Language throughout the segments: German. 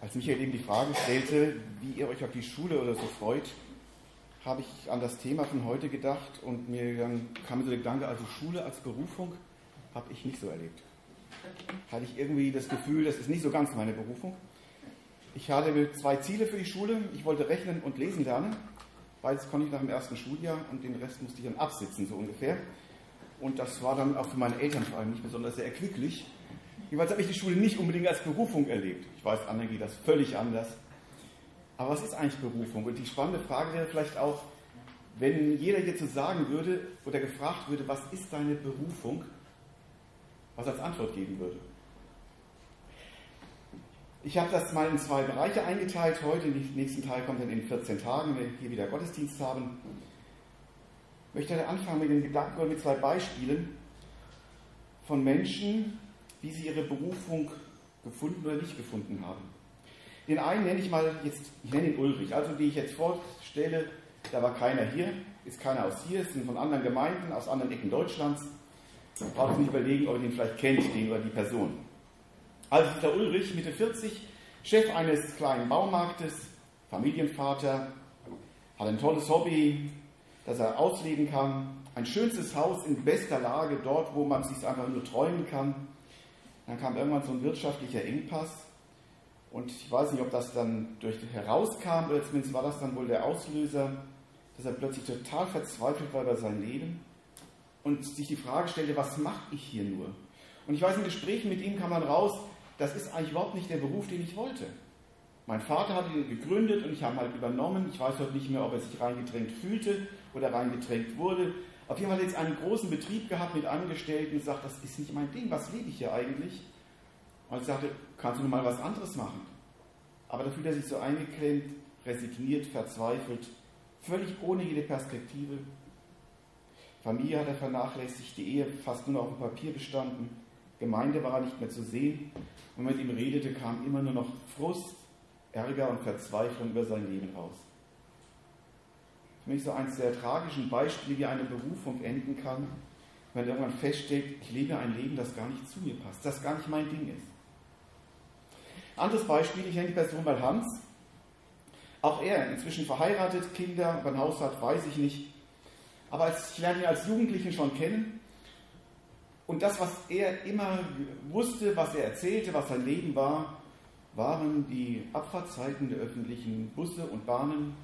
Als Michael eben die Frage stellte, wie ihr euch auf die Schule oder so freut, habe ich an das Thema von heute gedacht und mir dann kam so der Gedanke, also Schule als Berufung habe ich nicht so erlebt. Hatte ich irgendwie das Gefühl, das ist nicht so ganz meine Berufung. Ich hatte zwei Ziele für die Schule. Ich wollte rechnen und lesen lernen. Beides konnte ich nach dem ersten Schuljahr und den Rest musste ich dann absitzen, so ungefähr. Und das war dann auch für meine Eltern vor allem nicht besonders sehr erquicklich. Jedenfalls habe ich die Schule nicht unbedingt als Berufung erlebt. Ich weiß, anderen geht das völlig anders. Aber was ist eigentlich Berufung? Und die spannende Frage wäre vielleicht auch, wenn jeder jetzt so sagen würde oder gefragt würde, was ist deine Berufung, was als Antwort geben würde. Ich habe das mal in zwei Bereiche eingeteilt heute. Den nächsten Teil kommt dann in 14 Tagen, wenn wir hier wieder Gottesdienst haben. Ich möchte anfangen mit den Gedanken oder mit zwei Beispielen von Menschen, wie sie ihre Berufung gefunden oder nicht gefunden haben. Den einen nenne ich mal jetzt, ich nenne ihn Ulrich, also die ich jetzt vorstelle, da war keiner hier, ist keiner aus hier, sind von anderen Gemeinden, aus anderen Ecken Deutschlands. Man braucht nicht überlegen, ob ihr den vielleicht kennt, den oder die Person. Also der Ulrich, Mitte 40, Chef eines kleinen Baumarktes, Familienvater, hat ein tolles Hobby, das er ausleben kann, ein schönstes Haus in bester Lage, dort, wo man sich einfach nur träumen kann. Dann kam irgendwann so ein wirtschaftlicher Engpass. Und ich weiß nicht, ob das dann durch herauskam, oder zumindest war das dann wohl der Auslöser, dass er plötzlich total verzweifelt war über sein Leben und sich die Frage stellte, was mache ich hier nur? Und ich weiß, in Gesprächen mit ihm kam man raus, das ist eigentlich überhaupt nicht der Beruf, den ich wollte. Mein Vater hat ihn gegründet und ich habe ihn halt übernommen. Ich weiß heute nicht mehr, ob er sich reingedrängt fühlte oder reingedrängt wurde. Auf jeden Fall hat jetzt einen großen Betrieb gehabt mit Angestellten und sagt, das ist nicht mein Ding, was lebe ich hier eigentlich? Und ich sagte, kannst du mal was anderes machen? Aber da fühlt er sich so eingeklemmt, resigniert, verzweifelt, völlig ohne jede Perspektive. Familie hat er vernachlässigt, die Ehe fast nur noch auf dem Papier bestanden, Gemeinde war er nicht mehr zu sehen und mit ihm redete, kam immer nur noch Frust, Ärger und Verzweiflung über sein Leben raus mich so eines der tragischen Beispiele, wie eine Berufung enden kann, wenn irgendwann feststellt, ich lebe ein Leben, das gar nicht zu mir passt, das gar nicht mein Ding ist. Anderes Beispiel, ich nenne die Person mal Hans. Auch er, inzwischen verheiratet, Kinder, ein Haus hat, weiß ich nicht. Aber ich lerne ihn als Jugendlichen schon kennen. Und das, was er immer wusste, was er erzählte, was sein Leben war, waren die Abfahrtzeiten der öffentlichen Busse und Bahnen,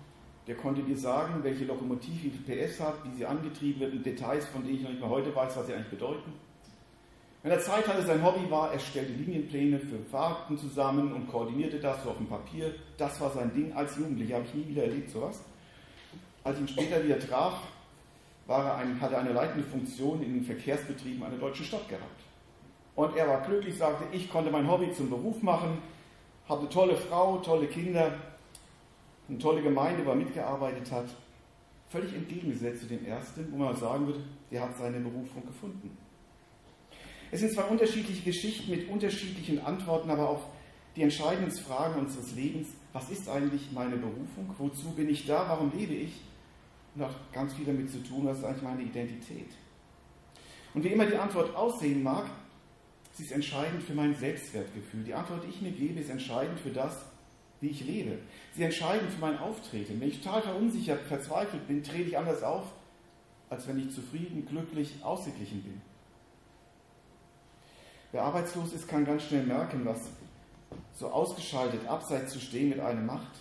der konnte dir sagen, welche Lokomotive wie viel PS hat, wie sie angetrieben wird, und Details, von denen ich noch nicht mal heute weiß, was sie eigentlich bedeuten. Wenn er Zeit hatte, sein Hobby war, er stellte Linienpläne für Fahrten zusammen und koordinierte das so auf dem Papier. Das war sein Ding. Als Jugendlicher habe ich nie wieder erlebt sowas. Als ich ihn später wieder traf, war er ein, hatte er eine leitende Funktion in den Verkehrsbetrieben einer deutschen Stadt gehabt. Und er war glücklich, sagte, ich konnte mein Hobby zum Beruf machen, habe eine tolle Frau, tolle Kinder, eine tolle Gemeinde, wo er mitgearbeitet hat, völlig entgegengesetzt zu dem ersten, wo man sagen würde, der hat seine Berufung gefunden. Es sind zwar unterschiedliche Geschichten mit unterschiedlichen Antworten, aber auf die entscheidenden Fragen unseres Lebens, was ist eigentlich meine Berufung, wozu bin ich da, warum lebe ich, und hat ganz viel damit zu tun, was ist eigentlich meine Identität. Und wie immer die Antwort aussehen mag, sie ist entscheidend für mein Selbstwertgefühl. Die Antwort, die ich mir gebe, ist entscheidend für das, wie ich lebe. Sie entscheiden für mein Auftreten. Wenn ich total verunsichert, verzweifelt bin, trete ich anders auf, als wenn ich zufrieden, glücklich, ausgeglichen bin. Wer arbeitslos ist, kann ganz schnell merken, was so ausgeschaltet, abseits zu stehen mit einem macht.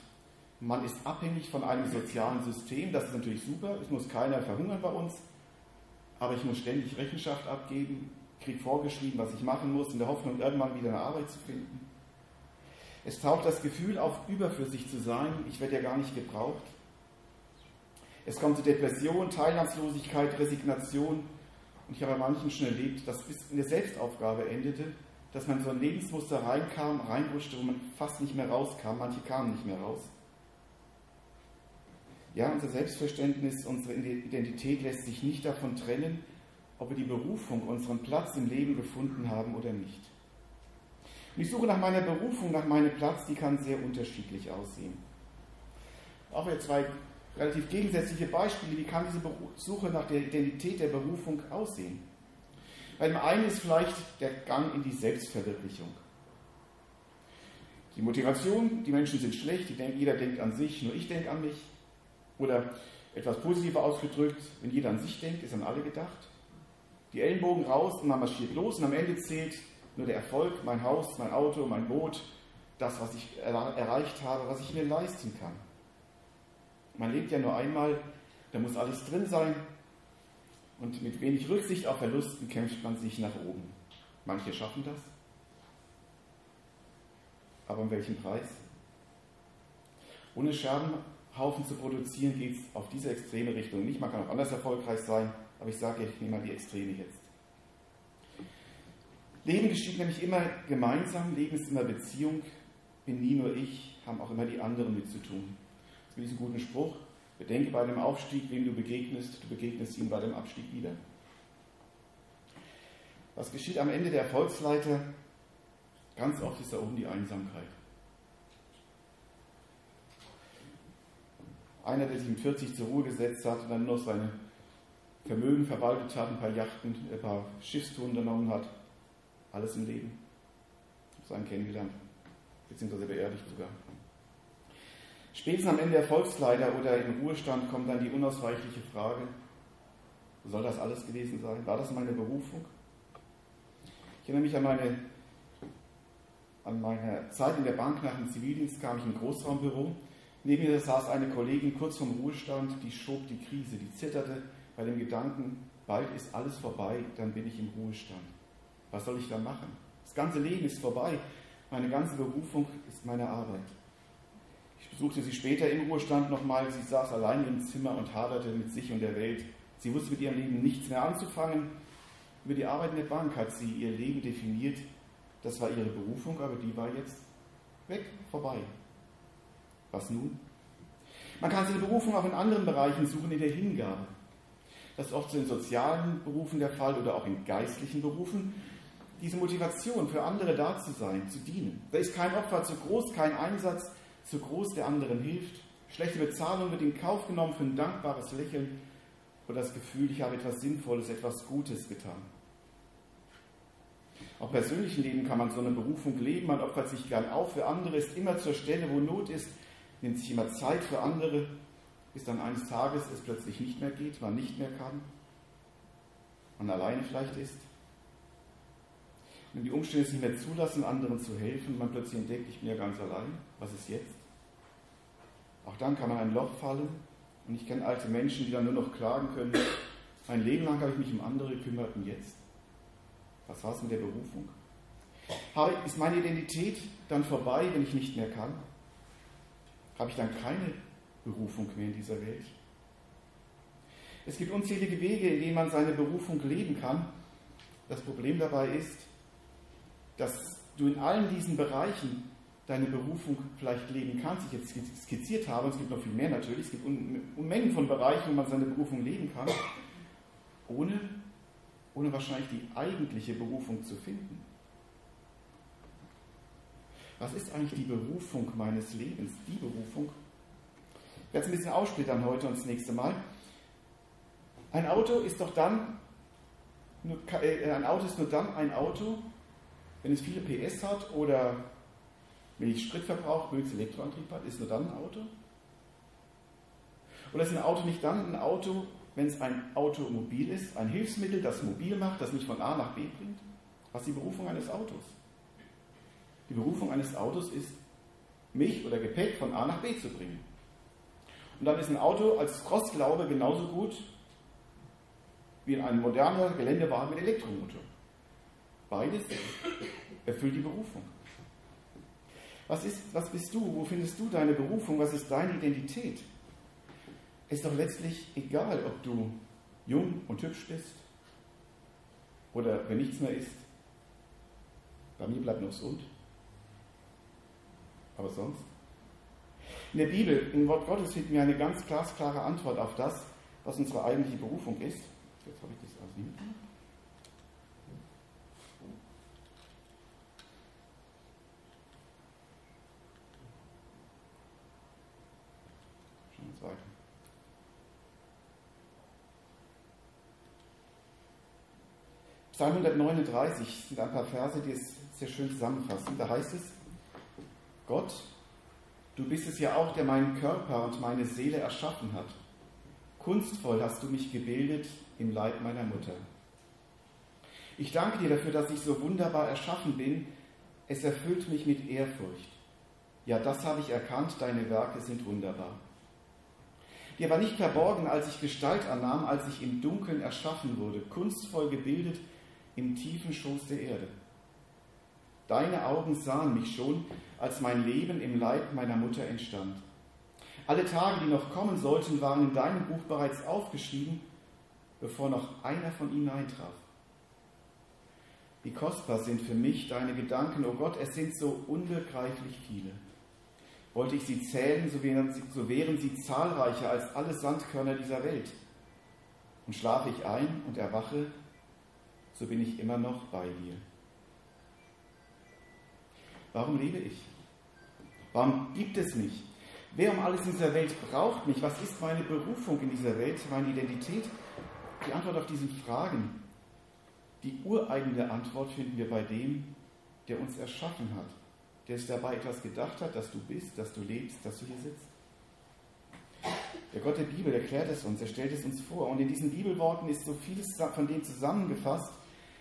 Man ist abhängig von einem sozialen System, das ist natürlich super, es muss keiner verhungern bei uns, aber ich muss ständig Rechenschaft abgeben, kriege vorgeschrieben, was ich machen muss, in der Hoffnung, irgendwann wieder eine Arbeit zu finden. Es taucht das Gefühl auf, überflüssig zu sein. Ich werde ja gar nicht gebraucht. Es kommt zu Depression, Teilnahmslosigkeit, Resignation. Und ich habe bei manchen schon erlebt, dass bis in der Selbstaufgabe endete, dass man so ein Lebensmuster reinkam, reinrutschte, wo man fast nicht mehr rauskam. Manche kamen nicht mehr raus. Ja, unser Selbstverständnis, unsere Identität lässt sich nicht davon trennen, ob wir die Berufung, unseren Platz im Leben gefunden haben oder nicht. Und die Suche nach meiner Berufung, nach meinem Platz, die kann sehr unterschiedlich aussehen. Auch jetzt zwei relativ gegensätzliche Beispiele. Wie kann diese Suche nach der Identität der Berufung aussehen? Bei dem einen ist vielleicht der Gang in die Selbstverwirklichung. Die Motivation, die Menschen sind schlecht, denken, jeder denkt an sich, nur ich denke an mich. Oder etwas positiver ausgedrückt, wenn jeder an sich denkt, ist an alle gedacht. Die Ellenbogen raus und man marschiert los und am Ende zählt nur der Erfolg, mein Haus, mein Auto, mein Boot, das, was ich erreicht habe, was ich mir leisten kann. Man lebt ja nur einmal, da muss alles drin sein und mit wenig Rücksicht auf Verlusten kämpft man sich nach oben. Manche schaffen das, aber um welchen Preis? Ohne Scherbenhaufen zu produzieren, geht es auf diese extreme Richtung nicht. Man kann auch anders erfolgreich sein, aber ich sage, ich nehme mal die Extreme jetzt. Leben geschieht nämlich immer gemeinsam, Leben ist immer Beziehung, bin nie nur ich, haben auch immer die anderen mit zu tun. Es gibt diesen guten Spruch, bedenke bei dem Aufstieg, wem du begegnest, du begegnest ihm bei dem Abstieg wieder. Was geschieht am Ende der Erfolgsleiter? Ganz oft ist da oben die Einsamkeit. Einer, der sich mit 40 zur Ruhe gesetzt hat und dann noch seine Vermögen verwaltet hat, ein paar Yachten, ein paar Schiffstouren unternommen hat, alles im Leben. Ich habe seinen kennengelernt, beziehungsweise beerdigt sogar. Spätestens am Ende der Volksleiter oder im Ruhestand kommt dann die unausweichliche Frage, soll das alles gewesen sein? War das meine Berufung? Ich erinnere mich an meine, an meine Zeit in der Bank nach dem Zivildienst, kam ich in ein Großraumbüro. Neben mir saß eine Kollegin kurz vorm Ruhestand, die schob die Krise, die zitterte bei dem Gedanken, bald ist alles vorbei, dann bin ich im Ruhestand. Was soll ich da machen? Das ganze Leben ist vorbei. Meine ganze Berufung ist meine Arbeit. Ich besuchte sie später im Ruhestand nochmal. Sie saß allein im Zimmer und haderte mit sich und der Welt. Sie wusste mit ihrem Leben nichts mehr anzufangen. Über die Arbeit in der Bank hat sie ihr Leben definiert. Das war ihre Berufung, aber die war jetzt weg, vorbei. Was nun? Man kann seine Berufung auch in anderen Bereichen suchen, in der Hingabe. Das ist oft so in sozialen Berufen der Fall oder auch in geistlichen Berufen diese Motivation, für andere da zu sein, zu dienen. Da ist kein Opfer zu groß, kein Einsatz zu groß, der anderen hilft. Schlechte Bezahlung wird in Kauf genommen für ein dankbares Lächeln oder das Gefühl, ich habe etwas Sinnvolles, etwas Gutes getan. Auch persönlichen Leben kann man so eine Berufung leben, man opfert sich gern auf für andere, ist immer zur Stelle, wo Not ist, nimmt sich immer Zeit für andere, bis dann eines Tages es plötzlich nicht mehr geht, man nicht mehr kann, man alleine vielleicht ist wenn die Umstände es nicht mehr zulassen, anderen zu helfen, man plötzlich entdeckt, ich bin ja ganz allein, was ist jetzt? Auch dann kann man ein Loch fallen und ich kenne alte Menschen, die dann nur noch klagen können, mein Leben lang habe ich mich um andere gekümmert und jetzt? Was war es mit der Berufung? Ist meine Identität dann vorbei, wenn ich nicht mehr kann? Habe ich dann keine Berufung mehr in dieser Welt? Es gibt unzählige Wege, in denen man seine Berufung leben kann. Das Problem dabei ist, dass du in allen diesen Bereichen deine Berufung vielleicht leben kannst, ich jetzt skizziert habe, es gibt noch viel mehr natürlich, es gibt Unmengen von Bereichen, wo man seine Berufung leben kann, ohne, ohne wahrscheinlich die eigentliche Berufung zu finden. Was ist eigentlich die Berufung meines Lebens? Die Berufung? Ich werde es ein bisschen aufsplittern heute und das nächste Mal. Ein Auto ist doch dann, äh, ein Auto ist nur dann ein Auto, wenn es viele PS hat oder wenig Spritverbrauch, wenig Elektroantrieb hat, ist nur dann ein Auto? Oder ist ein Auto nicht dann ein Auto, wenn es ein Automobil ist, ein Hilfsmittel, das mobil macht, das mich von A nach B bringt? Was ist die Berufung eines Autos? Die Berufung eines Autos ist, mich oder Gepäck von A nach B zu bringen. Und dann ist ein Auto als Rostglaube genauso gut wie ein moderner Geländewagen mit Elektromotor. Beides erfüllt die Berufung. Was, ist, was bist du? Wo findest du deine Berufung? Was ist deine Identität? Ist doch letztlich egal, ob du jung und hübsch bist oder wenn nichts mehr ist. Bei mir bleibt noch gesund. Aber sonst? In der Bibel, im Wort Gottes, finden wir eine ganz glasklare Antwort auf das, was unsere eigentliche Berufung ist. Jetzt habe ich das also weiter. Psalm 139 sind ein paar Verse, die es sehr schön zusammenfassen. Da heißt es, Gott, du bist es ja auch, der meinen Körper und meine Seele erschaffen hat. Kunstvoll hast du mich gebildet im Leib meiner Mutter. Ich danke dir dafür, dass ich so wunderbar erschaffen bin. Es erfüllt mich mit Ehrfurcht. Ja, das habe ich erkannt, deine Werke sind wunderbar. Dir war nicht verborgen, als ich Gestalt annahm, als ich im Dunkeln erschaffen wurde, kunstvoll gebildet im tiefen Schoß der Erde. Deine Augen sahen mich schon, als mein Leben im Leib meiner Mutter entstand. Alle Tage, die noch kommen sollten, waren in deinem Buch bereits aufgeschrieben, bevor noch einer von ihnen eintraf. Wie kostbar sind für mich deine Gedanken, o oh Gott, es sind so unbegreiflich viele. Wollte ich sie zählen, so wären, sie, so wären sie zahlreicher als alle Sandkörner dieser Welt. Und schlafe ich ein und erwache, so bin ich immer noch bei dir. Warum lebe ich? Warum gibt es mich? Wer um alles in dieser Welt braucht mich? Was ist meine Berufung in dieser Welt, meine Identität? Die Antwort auf diese Fragen, die ureigene Antwort finden wir bei dem, der uns erschaffen hat, der sich dabei etwas gedacht hat, dass du bist, dass du lebst, dass du hier sitzt. Der Gott der Bibel erklärt es uns, er stellt es uns vor. Und in diesen Bibelworten ist so vieles von dem zusammengefasst,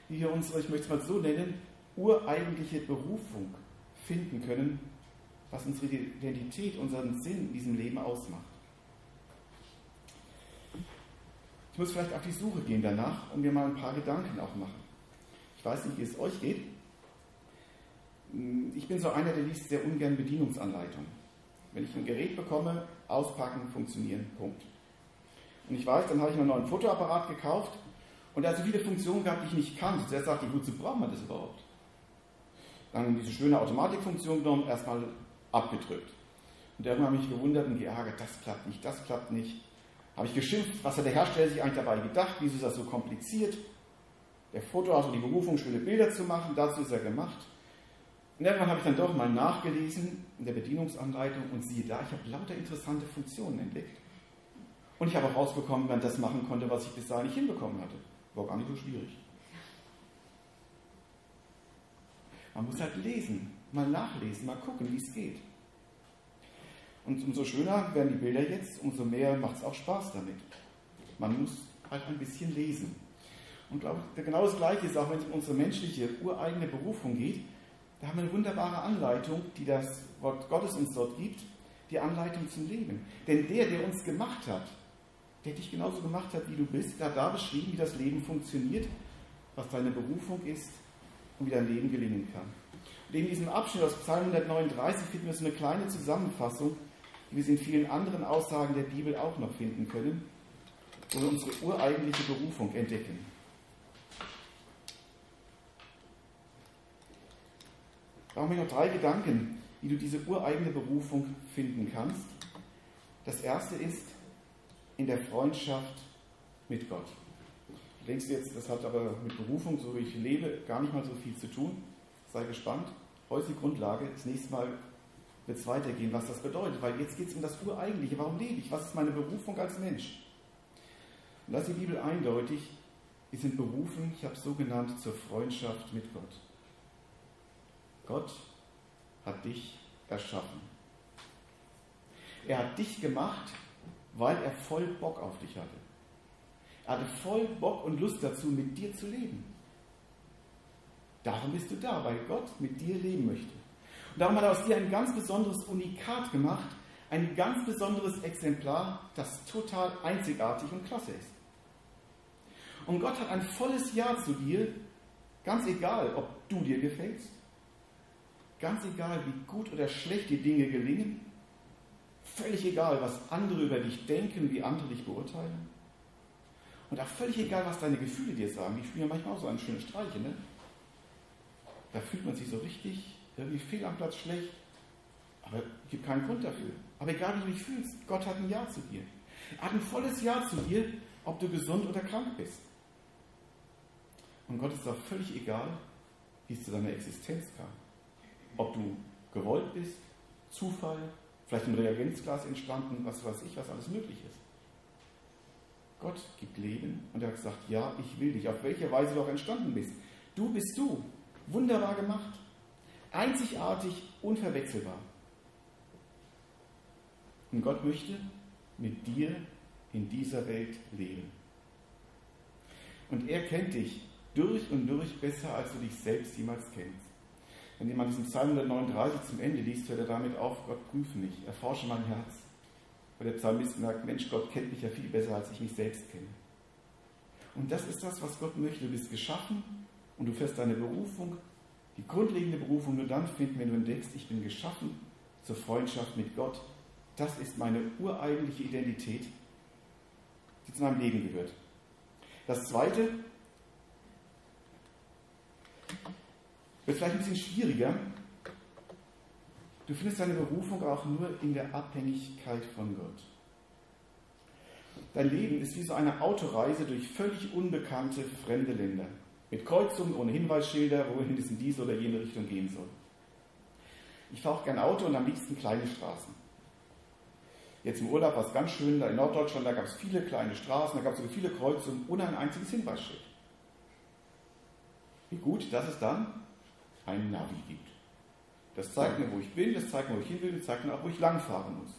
wie wir unsere, ich möchte es mal so nennen, ureigentliche Berufung finden können, was unsere Identität, unseren Sinn in diesem Leben ausmacht. Ich muss vielleicht auf die Suche gehen danach und mir mal ein paar Gedanken auch machen. Ich weiß nicht, wie es euch geht. Ich bin so einer, der liest sehr ungern Bedienungsanleitungen. Wenn ich ein Gerät bekomme, auspacken, funktionieren, Punkt. Und ich weiß, dann habe ich mir einen neuen Fotoapparat gekauft und da so viele Funktionen gehabt, die ich nicht kannte. Zuerst sagte ich, wozu braucht man das überhaupt? Dann diese schöne Automatikfunktion genommen, erstmal abgedrückt. Und irgendwann habe ich mich gewundert und geärgert, das klappt nicht, das klappt nicht. Habe ich geschimpft, was hat der Hersteller sich eigentlich dabei gedacht, wieso ist das so kompliziert? Der Foto hat so die Berufung, schöne Bilder zu machen, dazu ist er gemacht. Und irgendwann habe ich dann doch mal nachgelesen in der Bedienungsanleitung und siehe da, ich habe lauter interessante Funktionen entdeckt. Und ich habe auch rausbekommen, wie das machen konnte, was ich bis dahin nicht hinbekommen hatte. War gar nicht so schwierig. Man muss halt lesen, mal nachlesen, mal gucken, wie es geht. Und umso schöner werden die Bilder jetzt, umso mehr macht es auch Spaß damit. Man muss halt ein bisschen lesen. Und glaube, genau das Gleiche ist auch, wenn es um unsere menschliche, ureigene Berufung geht. Da haben wir eine wunderbare Anleitung, die das Wort Gottes uns dort gibt, die Anleitung zum Leben. Denn der, der uns gemacht hat, der dich genauso gemacht hat, wie du bist, der hat da beschrieben, wie das Leben funktioniert, was deine Berufung ist und wie dein Leben gelingen kann. Und in diesem Abschnitt aus Psalm 139 finden wir so eine kleine Zusammenfassung, wie wir in vielen anderen Aussagen der Bibel auch noch finden können, wo wir unsere ureigentliche Berufung entdecken. Haben wir noch drei Gedanken, wie du diese ureigene Berufung finden kannst. Das erste ist in der Freundschaft mit Gott. Du denkst jetzt, das hat aber mit Berufung, so wie ich lebe, gar nicht mal so viel zu tun. Sei gespannt. Heute die Grundlage. Das nächste Mal wird es weitergehen, was das bedeutet, weil jetzt geht es um das Ureigentliche. Warum lebe ich? Was ist meine Berufung als Mensch? Und da ist die Bibel eindeutig, wir sind berufen, ich habe es so genannt, zur Freundschaft mit Gott. Gott hat dich erschaffen. Er hat dich gemacht, weil er voll Bock auf dich hatte. Er hatte voll Bock und Lust dazu, mit dir zu leben. Darum bist du da, weil Gott mit dir leben möchte. Und darum hat er aus dir ein ganz besonderes Unikat gemacht, ein ganz besonderes Exemplar, das total einzigartig und klasse ist. Und Gott hat ein volles Ja zu dir, ganz egal, ob du dir gefällst, ganz egal, wie gut oder schlecht die Dinge gelingen, völlig egal, was andere über dich denken, wie andere dich beurteilen. Und auch völlig egal, was deine Gefühle dir sagen. Die spielen ja manchmal auch so eine schöne Streiche, ne? Da fühlt man sich so richtig irgendwie fehl am Platz schlecht. Aber es gibt keinen Grund dafür. Aber egal wie du dich fühlst, Gott hat ein Ja zu dir. Er hat ein volles Ja zu dir, ob du gesund oder krank bist. Und Gott ist auch völlig egal, wie es zu deiner Existenz kam. Ob du gewollt bist, Zufall, vielleicht im Reagenzglas entstanden, was weiß ich, was alles möglich ist. Gott gibt Leben und er hat gesagt, ja, ich will dich, auf welche Weise du auch entstanden bist. Du bist du, wunderbar gemacht. Einzigartig, unverwechselbar. Und Gott möchte mit dir in dieser Welt leben. Und er kennt dich durch und durch besser, als du dich selbst jemals kennst. Wenn jemand diesen Psalm 139 zum Ende liest, hört er damit auf, Gott prüfe mich, erforsche mein Herz. Weil der Psalmist merkt, Mensch, Gott kennt mich ja viel besser, als ich mich selbst kenne. Und das ist das, was Gott möchte. Du bist geschaffen und du fährst deine Berufung, die grundlegende Berufung nur dann finden, wenn du entdeckst, ich bin geschaffen zur Freundschaft mit Gott. Das ist meine ureigentliche Identität, die zu meinem Leben gehört. Das Zweite wird vielleicht ein bisschen schwieriger. Du findest deine Berufung auch nur in der Abhängigkeit von Gott. Dein Leben ist wie so eine Autoreise durch völlig unbekannte fremde Länder. Mit Kreuzungen ohne Hinweisschilder, wohin es in diese oder jene Richtung gehen soll. Ich fahre auch gern Auto und am liebsten kleine Straßen. Jetzt im Urlaub war es ganz schön, da in Norddeutschland, da gab es viele kleine Straßen, da gab es sogar viele Kreuzungen ohne ein einziges Hinweisschild. Wie gut, dass es dann ein Navi gibt. Das zeigt mir, wo ich bin, das zeigt mir, wo ich hin will, das zeigt mir auch, wo ich langfahren muss.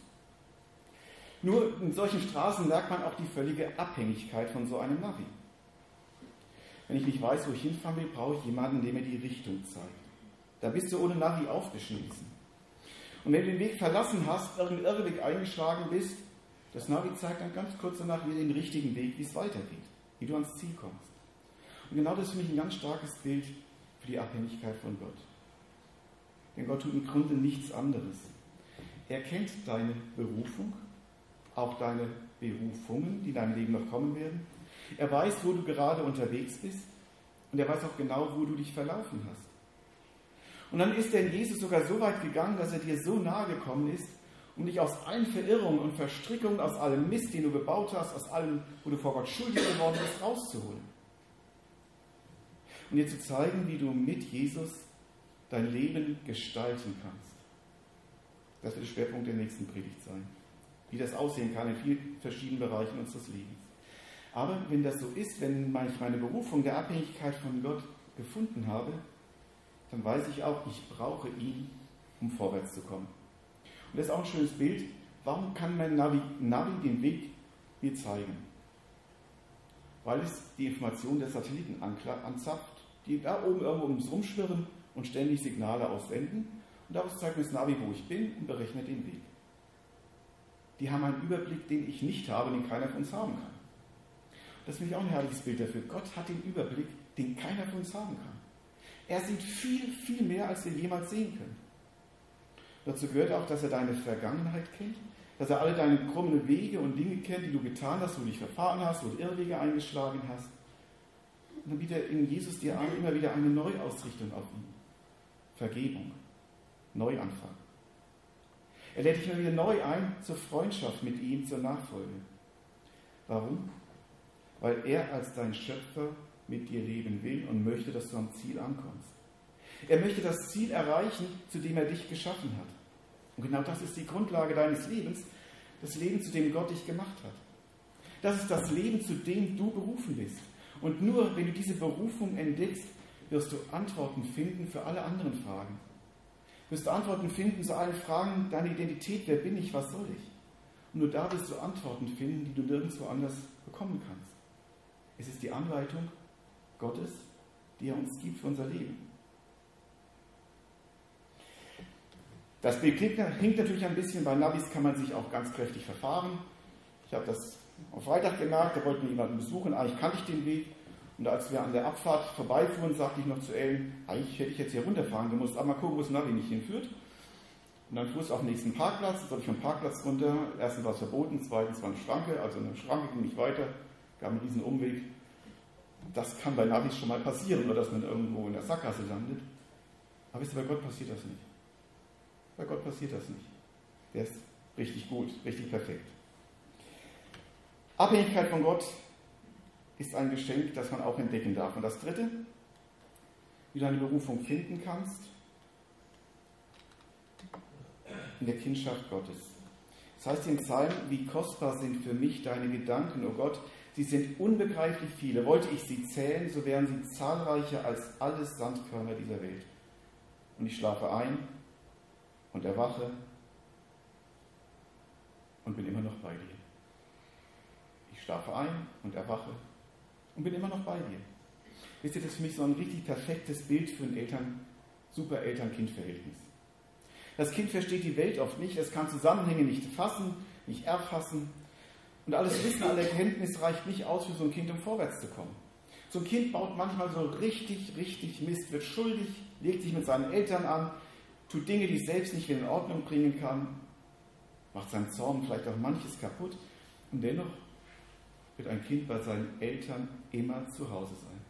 Nur in solchen Straßen merkt man auch die völlige Abhängigkeit von so einem Navi. Wenn ich nicht weiß, wo ich hinfahren will, brauche ich jemanden, der mir die Richtung zeigt. Da bist du ohne Navi aufgeschmissen. Und wenn du den Weg verlassen hast, irgendeinen Irrweg eingeschlagen bist, das Navi zeigt dann ganz kurz danach wieder den richtigen Weg, wie es weitergeht, wie du ans Ziel kommst. Und genau das ist für mich ein ganz starkes Bild für die Abhängigkeit von Gott. Denn Gott tut im Grunde nichts anderes. Er kennt deine Berufung, auch deine Berufungen, die in deinem Leben noch kommen werden. Er weiß, wo du gerade unterwegs bist und er weiß auch genau, wo du dich verlaufen hast. Und dann ist in Jesus sogar so weit gegangen, dass er dir so nahe gekommen ist, um dich aus allen Verirrungen und Verstrickungen, aus allem Mist, den du gebaut hast, aus allem, wo du vor Gott schuldig geworden bist, rauszuholen. Und dir zu zeigen, wie du mit Jesus dein Leben gestalten kannst. Das wird der Schwerpunkt der nächsten Predigt sein. Wie das aussehen kann in vielen verschiedenen Bereichen unseres Lebens. Aber wenn das so ist, wenn ich meine Berufung der Abhängigkeit von Gott gefunden habe, dann weiß ich auch, ich brauche ihn, um vorwärts zu kommen. Und das ist auch ein schönes Bild. Warum kann mein Navi, Navi den Weg mir zeigen? Weil es die Information der Satelliten anzapft, die da oben irgendwo ums Rumschwirren und ständig Signale aussenden. Und daraus zeigt mir das Navi, wo ich bin und berechnet den Weg. Die haben einen Überblick, den ich nicht habe, den keiner von uns haben kann. Das finde ich auch ein herrliches Bild dafür. Gott hat den Überblick, den keiner von uns haben kann. Er sieht viel, viel mehr, als wir jemals sehen können. Dazu gehört auch, dass er deine Vergangenheit kennt, dass er alle deine krummen Wege und Dinge kennt, die du getan hast, wo du dich verfahren hast, wo du Irrwege eingeschlagen hast. Und dann bietet in Jesus dir an, immer wieder eine Neuausrichtung auf ihn. Vergebung, Neuanfang. Er lädt dich immer wieder neu ein zur Freundschaft mit ihm, zur Nachfolge. Warum? Weil er als dein Schöpfer mit dir leben will und möchte, dass du am Ziel ankommst. Er möchte das Ziel erreichen, zu dem er dich geschaffen hat. Und genau das ist die Grundlage deines Lebens, das Leben, zu dem Gott dich gemacht hat. Das ist das Leben, zu dem du berufen bist. Und nur wenn du diese Berufung entdeckst, wirst du Antworten finden für alle anderen Fragen. Wirst du Antworten finden zu allen Fragen deiner Identität, wer bin ich, was soll ich? Und nur da wirst du Antworten finden, die du nirgendwo anders bekommen kannst. Es ist die Anleitung Gottes, die er uns gibt für unser Leben. Das Bild hinkt natürlich ein bisschen, bei Navis kann man sich auch ganz kräftig verfahren. Ich habe das am Freitag gemerkt, da wollten wir jemanden besuchen, eigentlich kannte ich den Weg. Und als wir an der Abfahrt vorbeifuhren, sagte ich noch zu Ellen, eigentlich hätte ich jetzt hier runterfahren gemusst, aber mal gucken, wo das Navi nicht hinführt. Und dann fuhr es auf den nächsten Parkplatz, dann soll ich vom Parkplatz runter. Erstens war es verboten, zweitens war eine Schranke, also eine Schranke ging nicht weiter, gab einen riesen Umweg. Das kann bei Navis schon mal passieren, oder dass man irgendwo in der Sackgasse landet. Aber wisst ihr, bei Gott passiert das nicht. Bei Gott passiert das nicht. Der ist richtig gut, richtig perfekt. Abhängigkeit von Gott ist ein Geschenk, das man auch entdecken darf. Und das Dritte, wie du deine Berufung finden kannst, in der Kindschaft Gottes. Das heißt im Psalm, wie kostbar sind für mich deine Gedanken, o oh Gott, Sie sind unbegreiflich viele. Wollte ich sie zählen, so wären sie zahlreicher als alles Sandkörner dieser Welt. Und ich schlafe ein und erwache noch bei dir. Schlafe ein und erwache und bin immer noch bei dir. Wisst ihr, das ist für mich so ein richtig perfektes Bild für ein Eltern, super Eltern-Kind-Verhältnis. Das Kind versteht die Welt oft nicht, es kann Zusammenhänge nicht fassen, nicht erfassen. Und alles Wissen, alle Erkenntnis reicht nicht aus für so ein Kind, um vorwärts zu kommen. So ein Kind baut manchmal so richtig, richtig Mist, wird schuldig, legt sich mit seinen Eltern an, tut Dinge, die es selbst nicht wieder in Ordnung bringen kann, macht seinen Zorn vielleicht auch manches kaputt. Und dennoch wird ein Kind bei seinen Eltern immer zu Hause sein.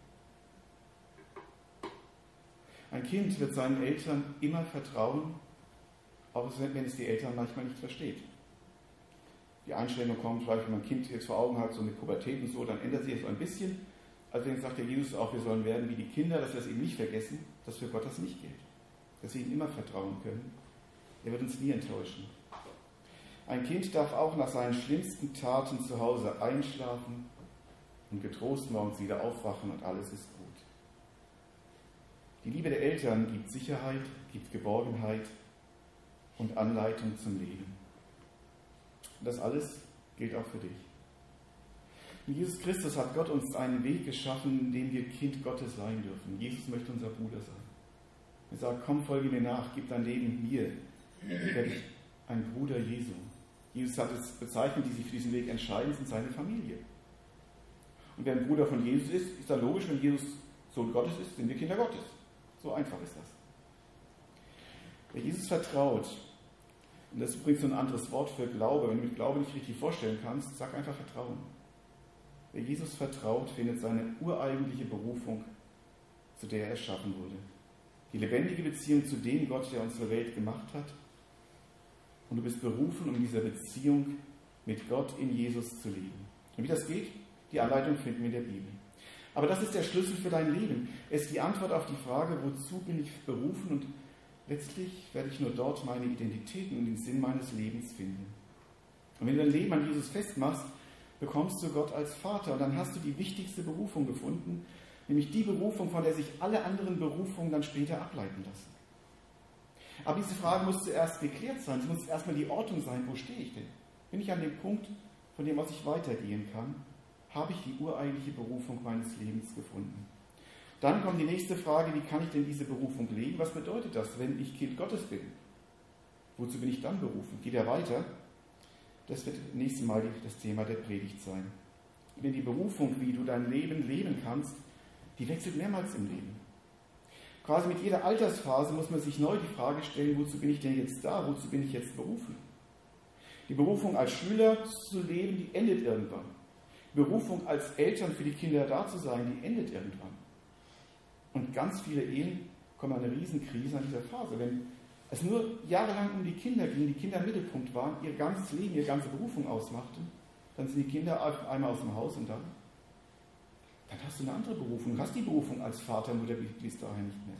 Ein Kind wird seinen Eltern immer vertrauen, auch wenn es die Eltern manchmal nicht versteht. Die Einstellung kommt, wenn man ein Kind jetzt vor Augen hat, so mit Pubertät und so, dann ändert sich das so ein bisschen. Also wenn sagt der Jesus auch, wir sollen werden wie die Kinder, dass wir das eben nicht vergessen, dass für Gott das nicht gilt. Dass wir ihm immer vertrauen können. Er wird uns nie enttäuschen. Ein Kind darf auch nach seinen schlimmsten Taten zu Hause einschlafen und getrost morgens wieder aufwachen und alles ist gut. Die Liebe der Eltern gibt Sicherheit, gibt Geborgenheit und Anleitung zum Leben. Und das alles gilt auch für dich. In Jesus Christus hat Gott uns einen Weg geschaffen, in dem wir Kind Gottes sein dürfen. Jesus möchte unser Bruder sein. Er sagt, komm, folge mir nach, gib dein Leben mir. Werde ich ein Bruder Jesu. Jesus hat es bezeichnet, die sich für diesen Weg entscheiden, sind seine Familie. Und wer ein Bruder von Jesus ist, ist dann logisch, wenn Jesus Sohn Gottes ist, sind wir Kinder Gottes. So einfach ist das. Wer Jesus vertraut, und das ist übrigens ein anderes Wort für Glaube, wenn du mit Glaube nicht richtig vorstellen kannst, sag einfach Vertrauen. Wer Jesus vertraut, findet seine ureigentliche Berufung, zu der er erschaffen wurde. Die lebendige Beziehung zu dem Gott, der unsere Welt gemacht hat. Und du bist berufen, um in dieser Beziehung mit Gott in Jesus zu leben. Und wie das geht, die Anleitung finden wir in der Bibel. Aber das ist der Schlüssel für dein Leben. Es ist die Antwort auf die Frage, wozu bin ich berufen und letztlich werde ich nur dort meine Identität und den Sinn meines Lebens finden. Und wenn du dein Leben an Jesus festmachst, bekommst du Gott als Vater und dann hast du die wichtigste Berufung gefunden, nämlich die Berufung, von der sich alle anderen Berufungen dann später ableiten lassen. Aber diese Frage muss zuerst geklärt sein, es muss erstmal die Ordnung sein, wo stehe ich denn? Bin ich an dem Punkt, von dem aus ich weitergehen kann? Habe ich die ureigentliche Berufung meines Lebens gefunden? Dann kommt die nächste Frage, wie kann ich denn diese Berufung leben? Was bedeutet das, wenn ich Kind Gottes bin? Wozu bin ich dann berufen? Geht er weiter? Das wird nächstes Mal das Thema der Predigt sein. Denn die Berufung, wie du dein Leben leben kannst, die wechselt mehrmals im Leben. Quasi mit jeder Altersphase muss man sich neu die Frage stellen, wozu bin ich denn jetzt da? Wozu bin ich jetzt berufen? Die Berufung als Schüler zu leben, die endet irgendwann. Die Berufung als Eltern für die Kinder da zu sein, die endet irgendwann. Und ganz viele Ehen kommen an eine Riesenkrise an dieser Phase. Wenn es nur jahrelang um die Kinder ging, die Kinder im Mittelpunkt waren, ihr ganzes Leben, ihre ganze Berufung ausmachten, dann sind die Kinder einmal aus dem Haus und dann, dann hast du eine andere Berufung. Du hast die Berufung als Vater, Mutter bis dahin nicht mehr.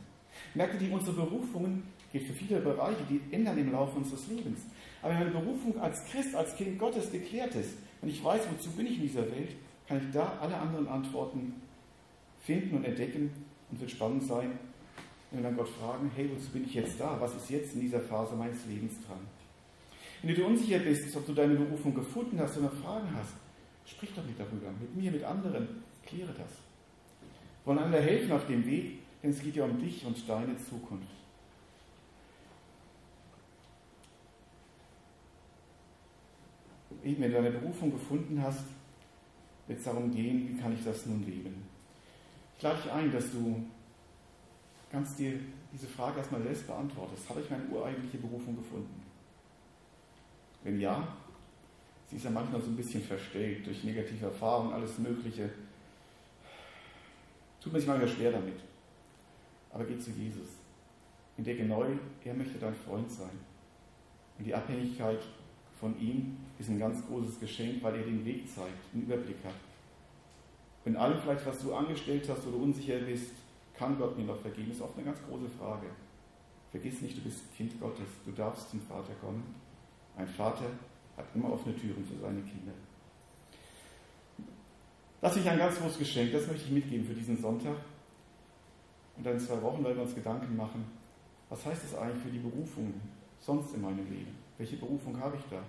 Merke die, unsere Berufungen geht für viele Bereiche, die ändern im Laufe unseres Lebens. Aber wenn meine Berufung als Christ, als Kind Gottes geklärt ist, und ich weiß, wozu bin ich in dieser Welt, kann ich da alle anderen Antworten finden und entdecken und wird spannend sein, wenn wir dann Gott fragen, hey, wozu bin ich jetzt da? Was ist jetzt in dieser Phase meines Lebens dran? Wenn du dir unsicher bist, ob du deine Berufung gefunden hast oder Fragen hast, sprich doch nicht darüber. Mit mir, mit anderen, kläre das. Wir wollen einander helfen auf dem Weg, denn es geht ja um dich und deine Zukunft. Eben, wenn du deine Berufung gefunden hast, wird es darum gehen, wie kann ich das nun leben? Ich lade dich ein, dass du ganz dir diese Frage erstmal selbst beantwortest. Habe ich meine ureigentliche Berufung gefunden? Wenn ja, sie ist ja manchmal so ein bisschen verstellt durch negative Erfahrungen, alles Mögliche. Tut mir manchmal schwer damit. Aber geh zu Jesus. Entdecke neu, er möchte dein Freund sein. Und die Abhängigkeit von ihm ist ein ganz großes Geschenk, weil er den Weg zeigt, einen Überblick hat. Wenn allem vielleicht, was du angestellt hast oder unsicher bist, kann Gott mir noch vergeben, ist oft eine ganz große Frage. Vergiss nicht, du bist Kind Gottes, du darfst zum Vater kommen. Ein Vater hat immer offene Türen für seine Kinder. Das ist ein ganz großes Geschenk, das möchte ich mitgeben für diesen Sonntag. Und dann in zwei Wochen werden wir uns Gedanken machen, was heißt das eigentlich für die Berufungen sonst in meinem Leben? Welche Berufung habe ich da?